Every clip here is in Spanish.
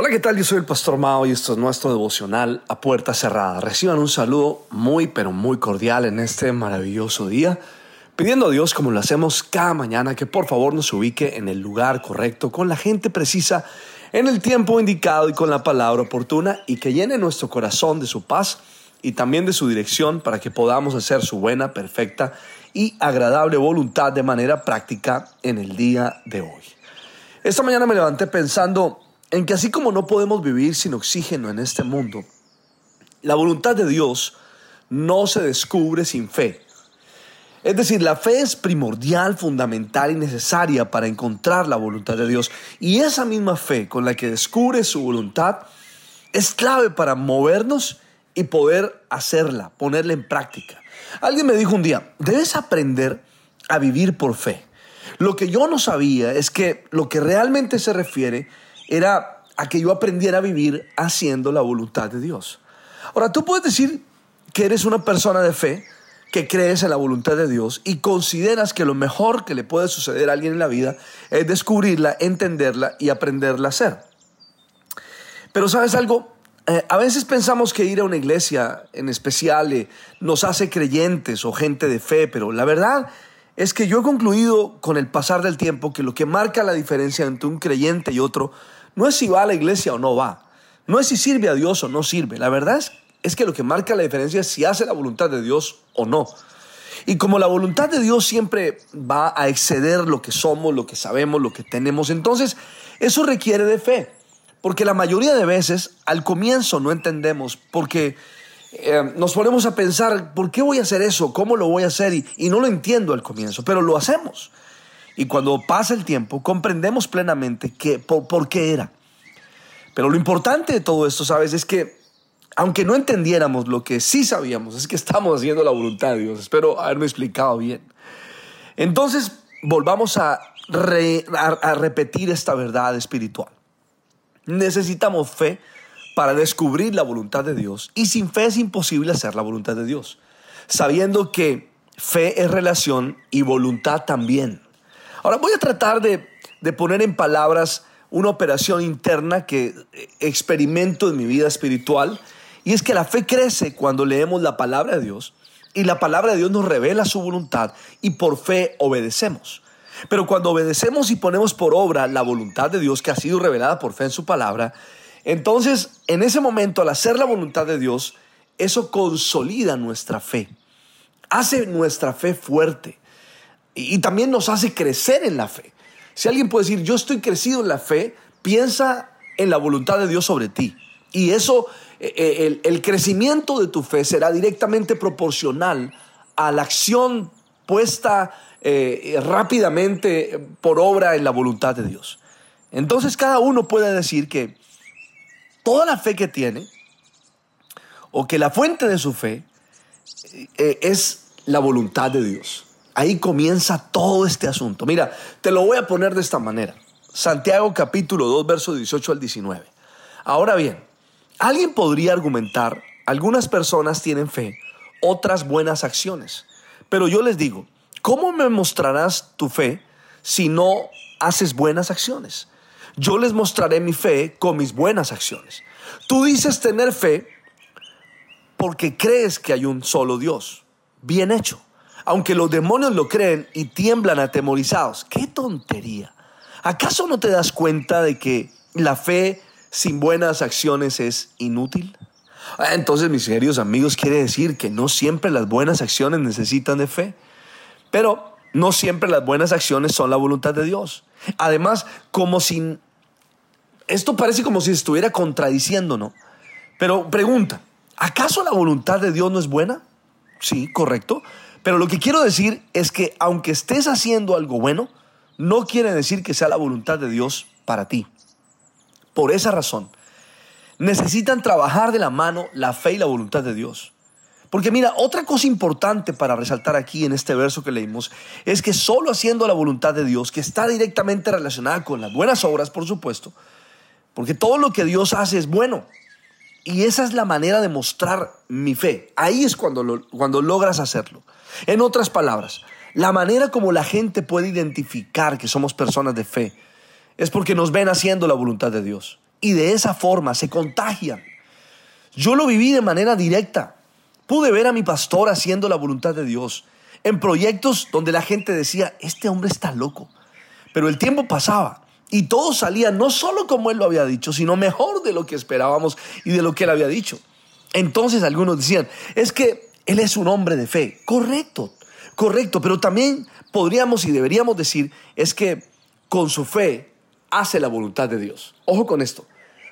Hola, ¿qué tal? Yo soy el Pastor Mao y esto es nuestro devocional a puerta cerrada. Reciban un saludo muy, pero muy cordial en este maravilloso día, pidiendo a Dios, como lo hacemos cada mañana, que por favor nos ubique en el lugar correcto, con la gente precisa, en el tiempo indicado y con la palabra oportuna, y que llene nuestro corazón de su paz y también de su dirección para que podamos hacer su buena, perfecta y agradable voluntad de manera práctica en el día de hoy. Esta mañana me levanté pensando en que así como no podemos vivir sin oxígeno en este mundo, la voluntad de Dios no se descubre sin fe. Es decir, la fe es primordial, fundamental y necesaria para encontrar la voluntad de Dios. Y esa misma fe con la que descubre su voluntad es clave para movernos y poder hacerla, ponerla en práctica. Alguien me dijo un día, debes aprender a vivir por fe. Lo que yo no sabía es que lo que realmente se refiere era a que yo aprendiera a vivir haciendo la voluntad de Dios. Ahora, tú puedes decir que eres una persona de fe, que crees en la voluntad de Dios y consideras que lo mejor que le puede suceder a alguien en la vida es descubrirla, entenderla y aprenderla a hacer. Pero sabes algo, eh, a veces pensamos que ir a una iglesia en especial eh, nos hace creyentes o gente de fe, pero la verdad es que yo he concluido con el pasar del tiempo que lo que marca la diferencia entre un creyente y otro no es si va a la iglesia o no va. No es si sirve a Dios o no sirve. La verdad es, que lo que marca la diferencia es si hace la voluntad de Dios o no. Y como la voluntad de Dios siempre va a exceder lo que somos, lo que sabemos, lo que tenemos, entonces eso requiere de fe. Porque la mayoría de veces al comienzo no entendemos, porque eh, nos ponemos a pensar, ¿por qué voy a hacer eso? ¿Cómo lo voy a hacer? y no lo entiendo al comienzo, pero lo hacemos. Y cuando pasa el tiempo, comprendemos plenamente que, por, qué era. Pero lo importante de todo esto, ¿sabes? Es que aunque no entendiéramos lo que sí sabíamos, es que estamos haciendo la voluntad de Dios. Espero haberme explicado bien. Entonces, volvamos a, a repetir esta verdad espiritual. Necesitamos fe para descubrir la voluntad de Dios y sin fe es imposible hacer la voluntad de Dios, sabiendo que fe es relación y voluntad también. Ahora voy a tratar de, poner en palabras una operación interna que experimento en mi vida espiritual y es que la fe crece cuando leemos la palabra de Dios y la palabra de Dios nos revela su voluntad y por fe obedecemos. Pero cuando obedecemos y ponemos por obra la voluntad de Dios que ha sido revelada por fe en su palabra, entonces en ese momento al hacer la voluntad de Dios, eso consolida nuestra fe, hace nuestra fe fuerte y, también nos hace crecer en la fe. Si alguien puede decir, yo estoy crecido en la fe, piensa en la voluntad de Dios sobre ti. Y eso, eh, eh, el, crecimiento de tu fe será directamente proporcional a la acción puesta eh, rápidamente por obra en la voluntad de Dios. Entonces cada uno puede decir que toda la fe que tiene, o que la fuente de su fe, es la voluntad de Dios. Ahí comienza todo este asunto. Mira, te lo voy a poner de esta manera. Santiago capítulo 2, verso 18 al 19. Ahora bien, alguien podría argumentar, algunas personas tienen fe, otras buenas acciones. Pero yo les digo, ¿cómo me mostrarás tu fe si no haces buenas acciones? Yo les mostraré mi fe con mis buenas acciones. Tú dices tener fe porque crees que hay un solo Dios. Bien hecho aunque los demonios lo creen y tiemblan atemorizados. ¡Qué tontería! ¿Acaso no te das cuenta de que la fe sin buenas acciones es inútil? Ah, entonces, mis queridos amigos, quiere decir que no siempre las buenas acciones necesitan de fe. Pero no siempre las buenas acciones son la voluntad de Dios. Además, como si... Esto parece como si estuviera contradiciendo, ¿no? Pero pregunta, ¿acaso la voluntad de Dios no es buena? Sí, correcto. Pero lo que quiero decir es que aunque estés haciendo algo bueno, no quiere decir que sea la voluntad de Dios para ti. Por esa razón, necesitan trabajar de la mano la fe y la voluntad de Dios. Porque mira, otra cosa importante para resaltar aquí en este verso que leímos es que solo haciendo la voluntad de Dios, que está directamente relacionada con las buenas obras, por supuesto, porque todo lo que Dios hace es bueno. Y esa es la manera de mostrar mi fe. Ahí es cuando, cuando logras hacerlo. En otras palabras, la manera como la gente puede identificar que somos personas de fe es porque nos ven haciendo la voluntad de Dios. Y de esa forma se contagian. Yo lo viví de manera directa. Pude ver a mi pastor haciendo la voluntad de Dios en proyectos donde la gente decía, este hombre está loco. Pero el tiempo pasaba y todo salía no solo como él lo había dicho, sino mejor de lo que esperábamos y de lo que él había dicho. Entonces algunos decían, es que él es un hombre de fe. Correcto, correcto, pero también podríamos y deberíamos decir, es que con su fe hace la voluntad de Dios. Ojo con esto,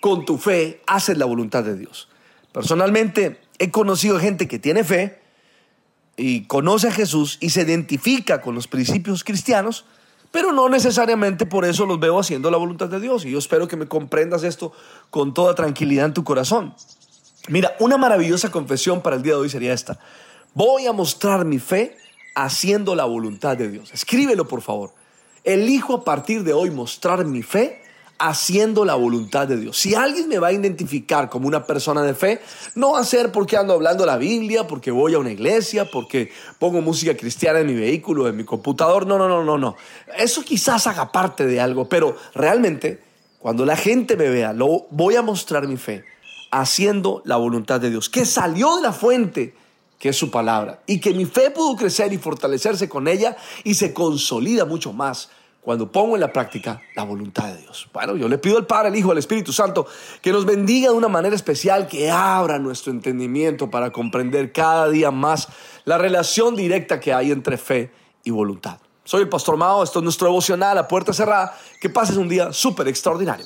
con tu fe haces la voluntad de Dios. Personalmente, he conocido gente que tiene fe y conoce a Jesús y se identifica con los principios cristianos, pero no necesariamente por eso los veo haciendo la voluntad de Dios. Y yo espero que me comprendas esto con toda tranquilidad en tu corazón. Mira, una maravillosa confesión para el día de hoy sería esta. Voy a mostrar mi fe haciendo la voluntad de Dios. Escríbelo, por favor. Elijo a partir de hoy mostrar mi fe haciendo la voluntad de Dios. Si alguien me va a identificar como una persona de fe, no va a ser porque ando hablando la Biblia, porque voy a una iglesia, porque pongo música cristiana en mi vehículo, en mi computador. No, no, no, no, no. Eso quizás haga parte de algo, pero realmente cuando la gente me vea, lo voy a mostrar mi fe haciendo la voluntad de Dios, que salió de la fuente que es su palabra, y que mi fe pudo crecer y fortalecerse con ella y se consolida mucho más cuando pongo en la práctica la voluntad de Dios. Bueno, yo le pido al Padre, al Hijo, al Espíritu Santo que nos bendiga de una manera especial, que abra nuestro entendimiento para comprender cada día más la relación directa que hay entre fe y voluntad. Soy el Pastor Mao, esto es nuestro devocional a puerta cerrada. Que pases un día súper extraordinario.